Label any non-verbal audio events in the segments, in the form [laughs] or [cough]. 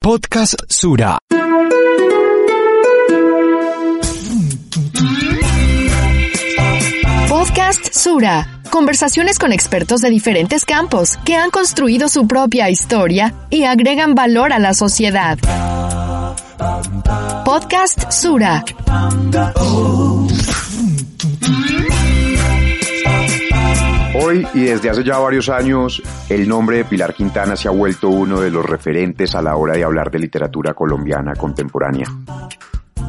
Podcast Sura. Podcast Sura. Conversaciones con expertos de diferentes campos que han construido su propia historia y agregan valor a la sociedad. Podcast Sura. Hoy y desde hace ya varios años, el nombre de Pilar Quintana se ha vuelto uno de los referentes a la hora de hablar de literatura colombiana contemporánea.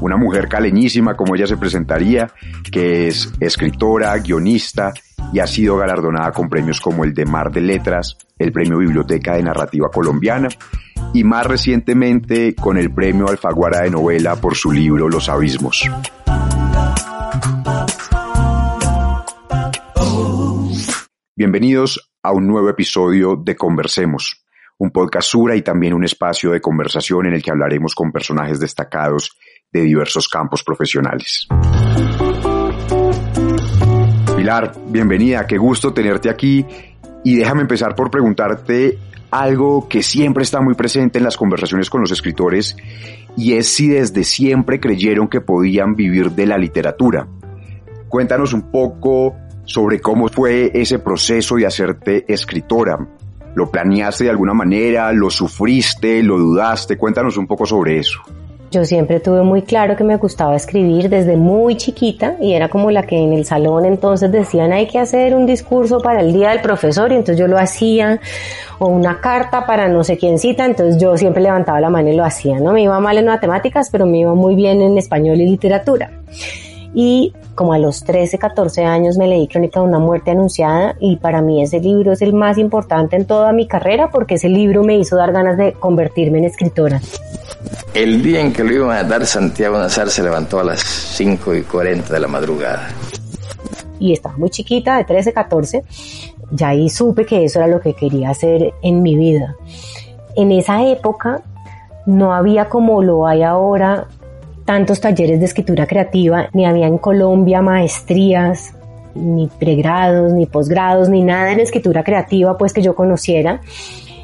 Una mujer caleñísima como ella se presentaría, que es escritora, guionista y ha sido galardonada con premios como el de Mar de Letras, el Premio Biblioteca de Narrativa Colombiana y más recientemente con el Premio Alfaguara de Novela por su libro Los Abismos. Bienvenidos a un nuevo episodio de Conversemos, un podcast Sura y también un espacio de conversación en el que hablaremos con personajes destacados de diversos campos profesionales. Pilar, bienvenida, qué gusto tenerte aquí y déjame empezar por preguntarte algo que siempre está muy presente en las conversaciones con los escritores y es si desde siempre creyeron que podían vivir de la literatura. Cuéntanos un poco sobre cómo fue ese proceso de hacerte escritora. ¿Lo planeaste de alguna manera? ¿Lo sufriste? ¿Lo dudaste? Cuéntanos un poco sobre eso. Yo siempre tuve muy claro que me gustaba escribir desde muy chiquita y era como la que en el salón entonces decían hay que hacer un discurso para el día del profesor y entonces yo lo hacía o una carta para no sé quién cita, entonces yo siempre levantaba la mano y lo hacía, ¿no? Me iba mal en matemáticas, pero me iba muy bien en español y literatura. Y como a los 13, 14 años me leí Crónica de una muerte anunciada y para mí ese libro es el más importante en toda mi carrera porque ese libro me hizo dar ganas de convertirme en escritora. El día en que lo iban a dar, Santiago Nazar se levantó a las 5 y 40 de la madrugada. Y estaba muy chiquita, de 13, 14. Ya ahí supe que eso era lo que quería hacer en mi vida. En esa época no había como lo hay ahora tantos talleres de escritura creativa, ni había en Colombia maestrías, ni pregrados, ni posgrados, ni nada en escritura creativa, pues que yo conociera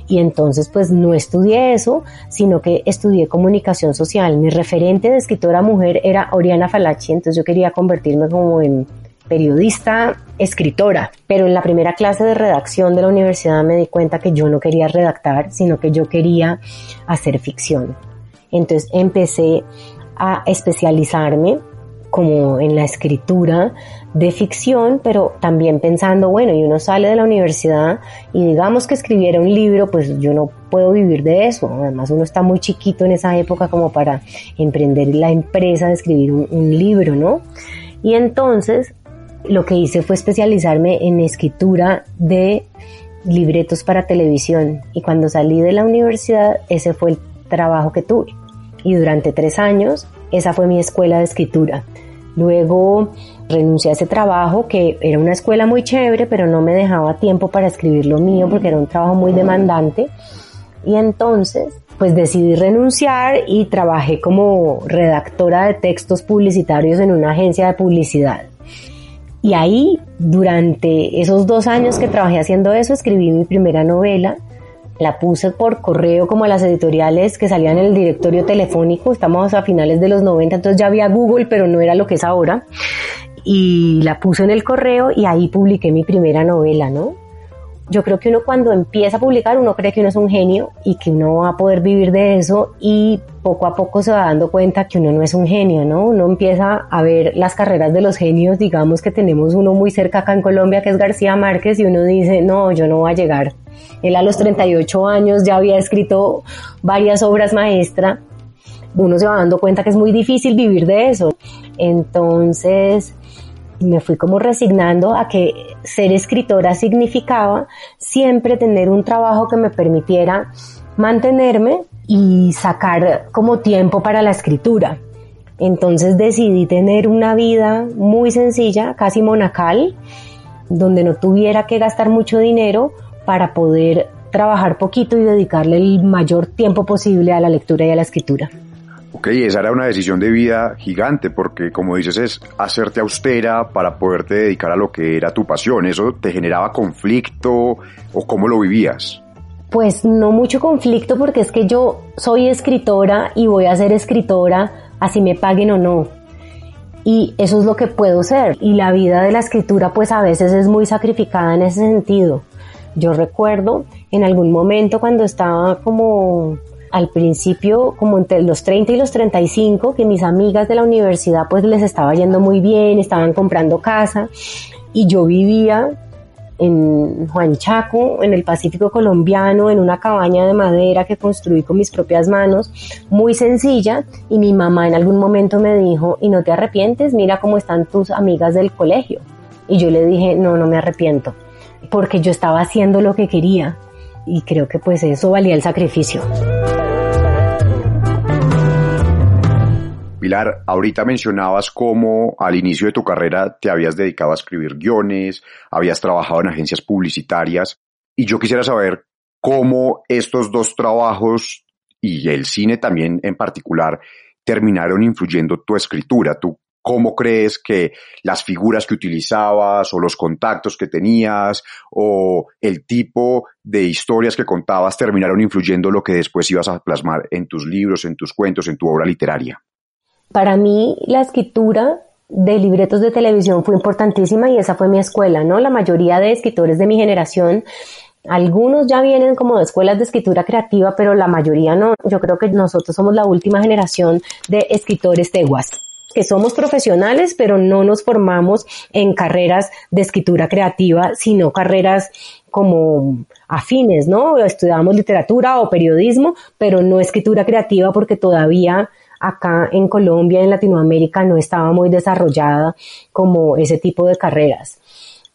y entonces pues no estudié eso, sino que estudié comunicación social. Mi referente de escritora mujer era Oriana Falachi, entonces yo quería convertirme como en periodista, escritora, pero en la primera clase de redacción de la universidad me di cuenta que yo no quería redactar, sino que yo quería hacer ficción. Entonces empecé a especializarme como en la escritura de ficción, pero también pensando, bueno, y uno sale de la universidad y digamos que escribiera un libro, pues yo no puedo vivir de eso. Además, uno está muy chiquito en esa época como para emprender la empresa de escribir un, un libro, ¿no? Y entonces lo que hice fue especializarme en escritura de libretos para televisión. Y cuando salí de la universidad, ese fue el trabajo que tuve. Y durante tres años, esa fue mi escuela de escritura. Luego renuncié a ese trabajo que era una escuela muy chévere, pero no me dejaba tiempo para escribir lo mío porque era un trabajo muy demandante. Y entonces, pues decidí renunciar y trabajé como redactora de textos publicitarios en una agencia de publicidad. Y ahí, durante esos dos años que trabajé haciendo eso, escribí mi primera novela la puse por correo como las editoriales que salían en el directorio telefónico, estamos a finales de los 90, entonces ya había Google, pero no era lo que es ahora. Y la puse en el correo y ahí publiqué mi primera novela, ¿no? Yo creo que uno cuando empieza a publicar, uno cree que uno es un genio y que uno va a poder vivir de eso y poco a poco se va dando cuenta que uno no es un genio, ¿no? Uno empieza a ver las carreras de los genios, digamos que tenemos uno muy cerca acá en Colombia que es García Márquez y uno dice, no, yo no voy a llegar él a los 38 años ya había escrito varias obras maestras. Uno se va dando cuenta que es muy difícil vivir de eso. Entonces me fui como resignando a que ser escritora significaba siempre tener un trabajo que me permitiera mantenerme, y sacar como tiempo para la escritura. Entonces decidí tener una vida muy sencilla, casi monacal, donde no tuviera que gastar mucho dinero para poder trabajar poquito y dedicarle el mayor tiempo posible a la lectura y a la escritura. Ok, esa era una decisión de vida gigante porque como dices es hacerte austera para poderte dedicar a lo que era tu pasión. ¿Eso te generaba conflicto o cómo lo vivías? Pues no mucho conflicto porque es que yo soy escritora y voy a ser escritora así me paguen o no. Y eso es lo que puedo ser. Y la vida de la escritura pues a veces es muy sacrificada en ese sentido. Yo recuerdo en algún momento cuando estaba como al principio, como entre los 30 y los 35, que mis amigas de la universidad pues les estaba yendo muy bien, estaban comprando casa y yo vivía en Juan Chaco, en el Pacífico colombiano, en una cabaña de madera que construí con mis propias manos, muy sencilla, y mi mamá en algún momento me dijo, ¿y no te arrepientes? Mira cómo están tus amigas del colegio. Y yo le dije, no, no me arrepiento, porque yo estaba haciendo lo que quería, y creo que pues eso valía el sacrificio. Pilar, ahorita mencionabas cómo al inicio de tu carrera te habías dedicado a escribir guiones, habías trabajado en agencias publicitarias y yo quisiera saber cómo estos dos trabajos y el cine también en particular terminaron influyendo tu escritura. ¿Tú cómo crees que las figuras que utilizabas o los contactos que tenías o el tipo de historias que contabas terminaron influyendo lo que después ibas a plasmar en tus libros, en tus cuentos, en tu obra literaria? Para mí la escritura de libretos de televisión fue importantísima y esa fue mi escuela, ¿no? La mayoría de escritores de mi generación algunos ya vienen como de escuelas de escritura creativa, pero la mayoría no. Yo creo que nosotros somos la última generación de escritores teguas que somos profesionales, pero no nos formamos en carreras de escritura creativa, sino carreras como afines, ¿no? Estudiamos literatura o periodismo, pero no escritura creativa porque todavía acá en Colombia, en Latinoamérica, no estaba muy desarrollada como ese tipo de carreras.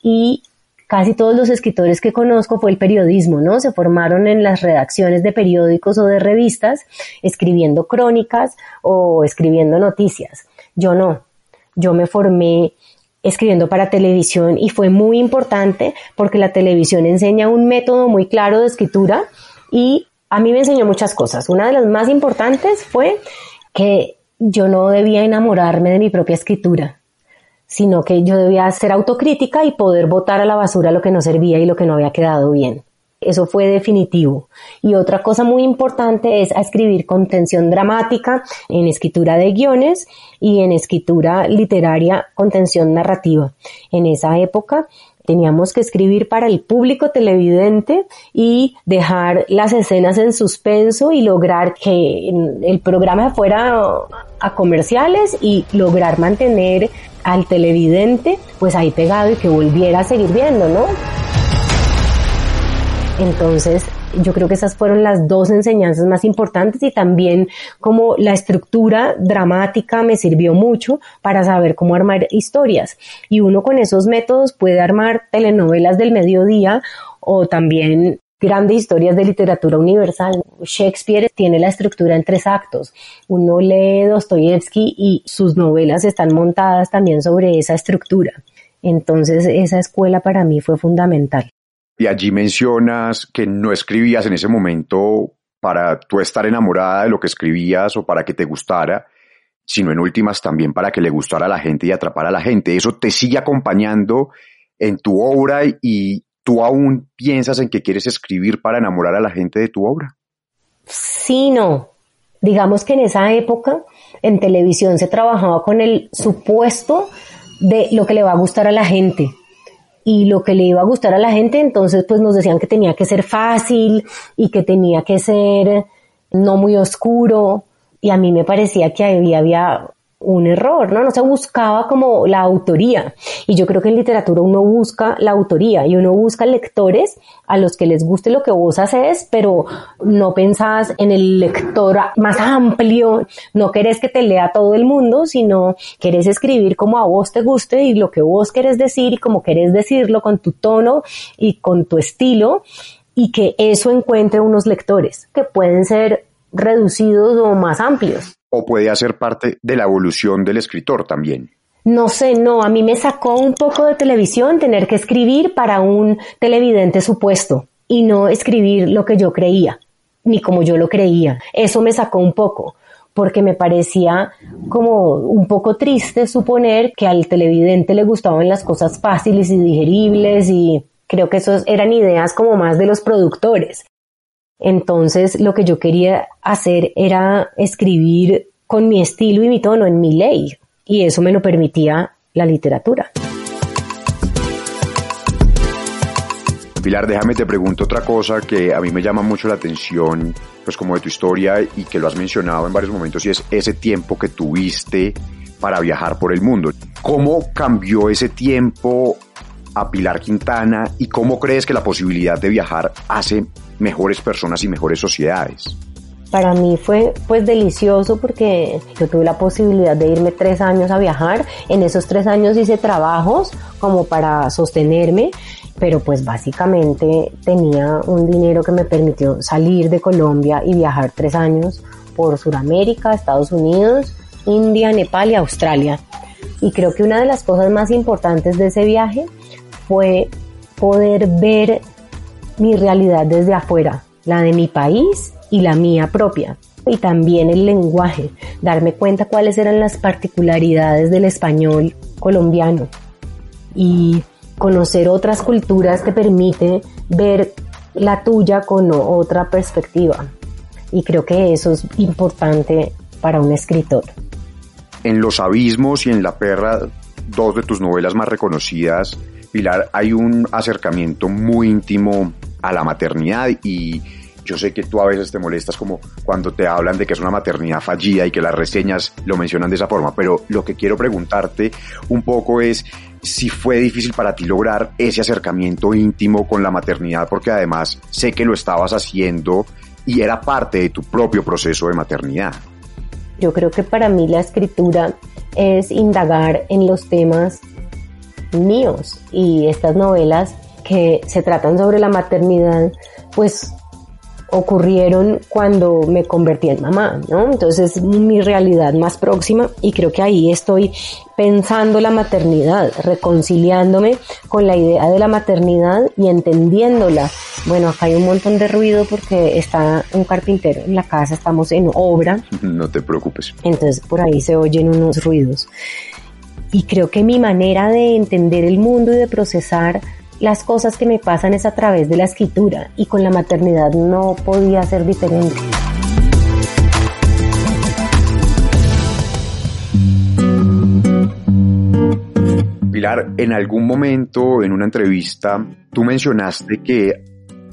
Y casi todos los escritores que conozco fue el periodismo, ¿no? Se formaron en las redacciones de periódicos o de revistas, escribiendo crónicas o escribiendo noticias. Yo no. Yo me formé escribiendo para televisión y fue muy importante porque la televisión enseña un método muy claro de escritura y a mí me enseñó muchas cosas. Una de las más importantes fue que yo no debía enamorarme de mi propia escritura, sino que yo debía ser autocrítica y poder botar a la basura lo que no servía y lo que no había quedado bien. Eso fue definitivo. Y otra cosa muy importante es escribir con tensión dramática en escritura de guiones y en escritura literaria con tensión narrativa. En esa época teníamos que escribir para el público televidente y dejar las escenas en suspenso y lograr que el programa fuera a comerciales y lograr mantener al televidente pues ahí pegado y que volviera a seguir viendo, ¿no? Entonces, yo creo que esas fueron las dos enseñanzas más importantes y también como la estructura dramática me sirvió mucho para saber cómo armar historias. Y uno con esos métodos puede armar telenovelas del mediodía o también grandes historias de literatura universal. Shakespeare tiene la estructura en tres actos. Uno lee Dostoyevsky y sus novelas están montadas también sobre esa estructura. Entonces esa escuela para mí fue fundamental. Y allí mencionas que no escribías en ese momento para tú estar enamorada de lo que escribías o para que te gustara, sino en últimas también para que le gustara a la gente y atrapara a la gente. Eso te sigue acompañando en tu obra y tú aún piensas en que quieres escribir para enamorar a la gente de tu obra. Sí, no. Digamos que en esa época en televisión se trabajaba con el supuesto de lo que le va a gustar a la gente y lo que le iba a gustar a la gente, entonces pues nos decían que tenía que ser fácil y que tenía que ser no muy oscuro. Y a mí me parecía que había, había un error, ¿no? No se buscaba como la autoría. Y yo creo que en literatura uno busca la autoría y uno busca lectores a los que les guste lo que vos haces, pero no pensás en el lector más amplio, no querés que te lea todo el mundo, sino querés escribir como a vos te guste y lo que vos querés decir y como querés decirlo con tu tono y con tu estilo y que eso encuentre unos lectores que pueden ser reducidos o más amplios. O puede hacer parte de la evolución del escritor también. No sé, no, a mí me sacó un poco de televisión tener que escribir para un televidente supuesto y no escribir lo que yo creía, ni como yo lo creía. Eso me sacó un poco, porque me parecía como un poco triste suponer que al televidente le gustaban las cosas fáciles y digeribles y creo que esas eran ideas como más de los productores. Entonces lo que yo quería hacer era escribir con mi estilo y mi tono en mi ley, y eso me lo permitía la literatura. Pilar, déjame te pregunto otra cosa que a mí me llama mucho la atención, pues como de tu historia y que lo has mencionado en varios momentos y es ese tiempo que tuviste para viajar por el mundo. ¿Cómo cambió ese tiempo a Pilar Quintana y cómo crees que la posibilidad de viajar hace mejores personas y mejores sociedades? Para mí fue pues delicioso porque yo tuve la posibilidad de irme tres años a viajar. En esos tres años hice trabajos como para sostenerme, pero pues básicamente tenía un dinero que me permitió salir de Colombia y viajar tres años por Sudamérica, Estados Unidos, India, Nepal y Australia. Y creo que una de las cosas más importantes de ese viaje fue poder ver mi realidad desde afuera, la de mi país y la mía propia. Y también el lenguaje, darme cuenta cuáles eran las particularidades del español colombiano. Y conocer otras culturas te permite ver la tuya con otra perspectiva. Y creo que eso es importante para un escritor. En Los Abismos y en La Perra, dos de tus novelas más reconocidas, Pilar, hay un acercamiento muy íntimo a la maternidad y yo sé que tú a veces te molestas como cuando te hablan de que es una maternidad fallida y que las reseñas lo mencionan de esa forma, pero lo que quiero preguntarte un poco es si fue difícil para ti lograr ese acercamiento íntimo con la maternidad, porque además sé que lo estabas haciendo y era parte de tu propio proceso de maternidad. Yo creo que para mí la escritura es indagar en los temas míos y estas novelas que se tratan sobre la maternidad, pues ocurrieron cuando me convertí en mamá, ¿no? Entonces es mi realidad más próxima y creo que ahí estoy pensando la maternidad, reconciliándome con la idea de la maternidad y entendiéndola. Bueno, acá hay un montón de ruido porque está un carpintero en la casa, estamos en obra. [laughs] No te preocupes. Entonces por ahí se oyen unos ruidos. Y creo que mi manera de entender el mundo y de procesar las cosas que me pasan es a través de la escritura y con la maternidad no podía ser diferente. Pilar, en algún momento en una entrevista tú mencionaste que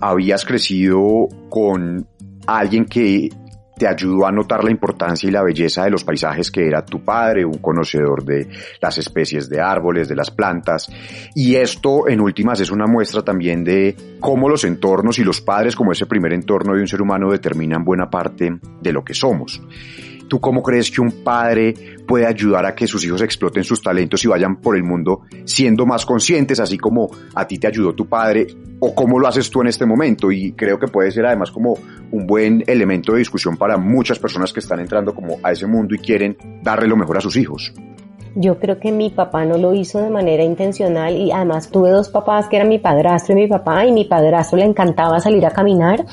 habías crecido con alguien que te ayudó a notar la importancia y la belleza de los paisajes que era tu padre, un conocedor de las especies de árboles, de las plantas. Y esto, en últimas, es una muestra también de cómo los entornos y los padres como ese primer entorno de un ser humano determinan buena parte de lo que somos. ¿Tú cómo crees que un padre puede ayudar a que sus hijos exploten sus talentos y vayan por el mundo siendo más conscientes, así como a ti te ayudó tu padre? ¿O cómo lo haces tú en este momento? Y creo que puede ser además como un buen elemento de discusión para muchas personas que están entrando como a ese mundo y quieren darle lo mejor a sus hijos. Yo creo que mi papá no lo hizo de manera intencional y además tuve dos papás que eran mi padrastro y mi papá y mi padrastro le encantaba salir a caminar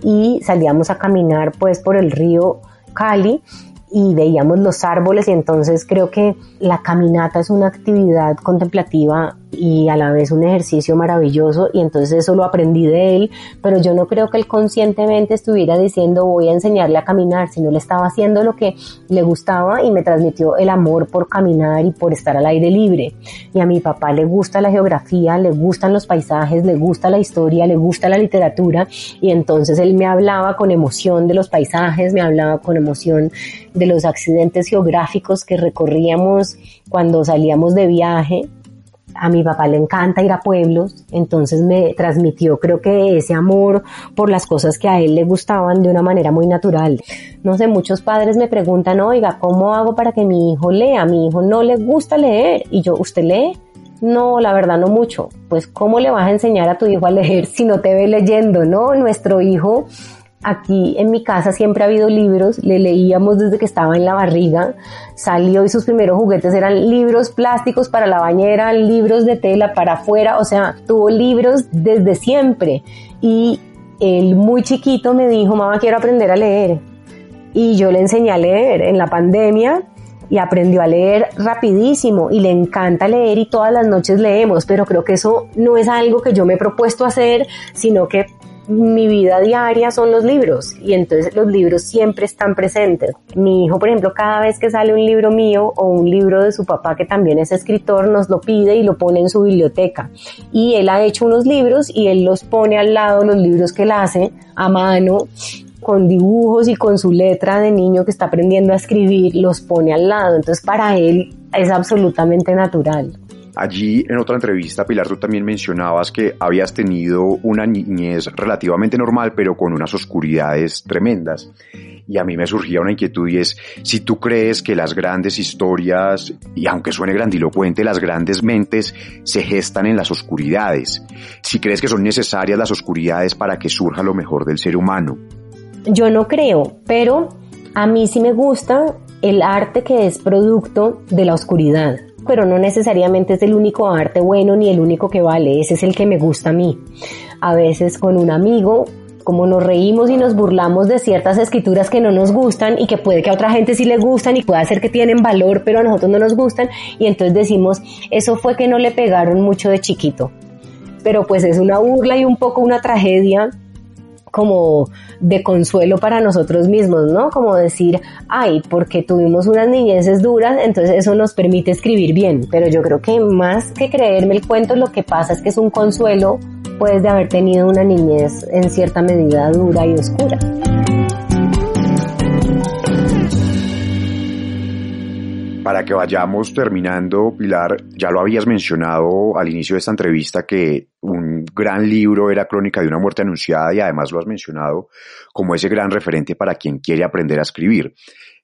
y salíamos a caminar pues por el río Cali y veíamos los árboles y entonces creo que la caminata es una actividad contemplativa y a la vez un ejercicio maravilloso y entonces eso lo aprendí de él, pero yo no creo que él conscientemente estuviera diciendo voy a enseñarle a caminar, sino le estaba haciendo lo que le gustaba y me transmitió el amor por caminar y por estar al aire libre. Y a mi papá le gusta la geografía, le gustan los paisajes, le gusta la historia, le gusta la literatura y entonces él me hablaba con emoción de los paisajes, me hablaba con emoción de los accidentes geográficos que recorríamos cuando salíamos de viaje. A mi papá le encanta ir a pueblos, entonces me transmitió creo que ese amor por las cosas que a él le gustaban de una manera muy natural. No sé, muchos padres me preguntan, oiga, ¿cómo hago para que mi hijo lea? A mi hijo no le gusta leer. Y yo, ¿usted lee? No, la verdad no mucho. Pues ¿cómo le vas a enseñar a tu hijo a leer si no te ve leyendo? No, nuestro hijo Aquí en mi casa siempre ha habido libros, le leíamos desde que estaba en la barriga, salió y sus primeros juguetes eran libros plásticos para la bañera, libros de tela para afuera, o sea, tuvo libros desde siempre. Y él muy chiquito me dijo, mamá, quiero aprender a leer. Y yo le enseñé a leer en la pandemia y aprendió a leer rapidísimo y le encanta leer y todas las noches leemos, pero creo que eso no es algo que yo me he propuesto hacer, sino que mi vida diaria son los libros y entonces los libros siempre están presentes. Mi hijo, por ejemplo, cada vez que sale un libro mío o un libro de su papá que también es escritor, nos lo pide y lo pone en su biblioteca. Y él ha hecho unos libros y él los pone al lado, los libros que él hace a mano con dibujos y con su letra de niño que está aprendiendo a escribir, los pone al lado. Entonces para él es absolutamente natural. Allí en otra entrevista, Pilar, tú también mencionabas que habías tenido una niñez relativamente normal, pero con unas oscuridades tremendas. Y a mí me surgía una inquietud y es si tú crees que las grandes historias, y aunque suene grandilocuente, las grandes mentes se gestan en las oscuridades. Si crees que son necesarias las oscuridades para que surja lo mejor del ser humano. Yo no creo, pero a mí sí me gusta el arte que es producto de la oscuridad pero no necesariamente es el único arte bueno ni el único que vale, ese es el que me gusta a mí. A veces con un amigo, como nos reímos y nos burlamos de ciertas escrituras que no nos gustan y que puede que a otra gente sí le gustan y puede ser que tienen valor, pero a nosotros no nos gustan, y entonces decimos, eso fue que no le pegaron mucho de chiquito. Pero pues es una burla y un poco una tragedia como de consuelo para nosotros mismos, ¿no? Como decir, ay, porque tuvimos unas niñeces duras, entonces eso nos permite escribir bien. Pero yo creo que más que creerme el cuento, lo que pasa es que es un consuelo, pues, de haber tenido una niñez en cierta medida dura y oscura. Para que vayamos terminando, Pilar, ya lo habías mencionado al inicio de esta entrevista que un gran libro era Crónica de una muerte anunciada y además lo has mencionado como ese gran referente para quien quiere aprender a escribir.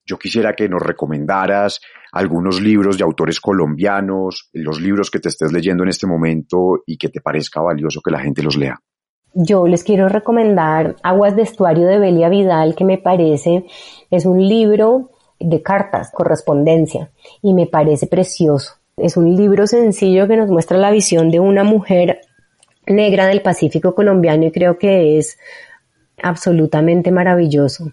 Yo quisiera que nos recomendaras algunos libros de autores colombianos, los libros que te estés leyendo en este momento y que te parezca valioso que la gente los lea. Yo les quiero recomendar Aguas de Estuario de Belia Vidal, que me parece es un libro de cartas, correspondencia, y me parece precioso. Es un libro sencillo que nos muestra la visión de una mujer negra del Pacífico colombiano y creo que es absolutamente maravilloso.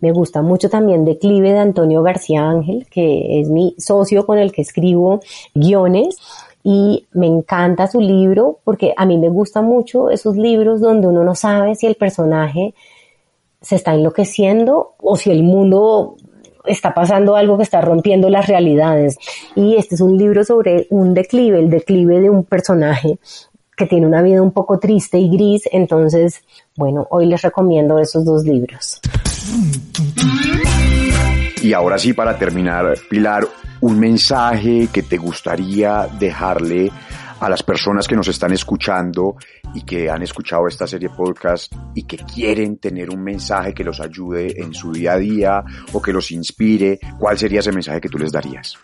Me gusta mucho también Declive de Antonio García Ángel, que es mi socio con el que escribo guiones y me encanta su libro porque a mí me gusta mucho esos libros donde uno no sabe si el personaje se está enloqueciendo o si el mundo está pasando algo que está rompiendo las realidades. Y este es un libro sobre un declive, el declive de un personaje que tiene una vida un poco triste y gris. Entonces, bueno, hoy les recomiendo esos dos libros. Y ahora sí, para terminar, Pilar, un mensaje que te gustaría dejarle a las personas que nos están escuchando y que han escuchado esta serie podcast y que quieren tener un mensaje que los ayude en su día a día o que los inspire, ¿cuál sería ese mensaje que tú les darías?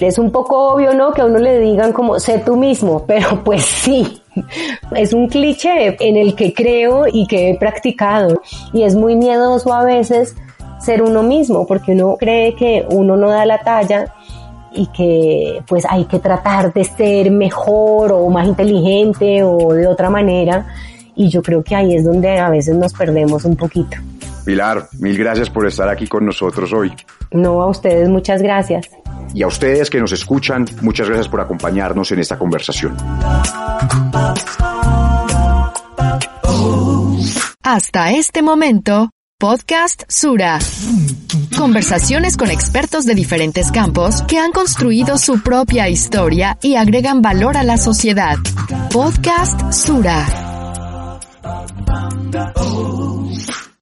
Es un poco obvio, ¿no? Que a uno le digan como, sé tú mismo, [laughs] pero pues sí, es un cliché en el que creo y que he practicado y es muy miedoso a veces ser uno mismo porque uno cree que uno no da la talla y que pues hay que tratar de ser mejor o más inteligente o de otra manera y yo creo que ahí es donde a veces nos perdemos un poquito. Pilar, mil gracias por estar aquí con nosotros hoy. No, a ustedes muchas gracias. Y a ustedes que nos escuchan, muchas gracias por acompañarnos en esta conversación. Hasta este momento, Podcast Sura. Conversaciones con expertos de diferentes campos que han construido su propia historia y agregan valor a la sociedad. Podcast Sura.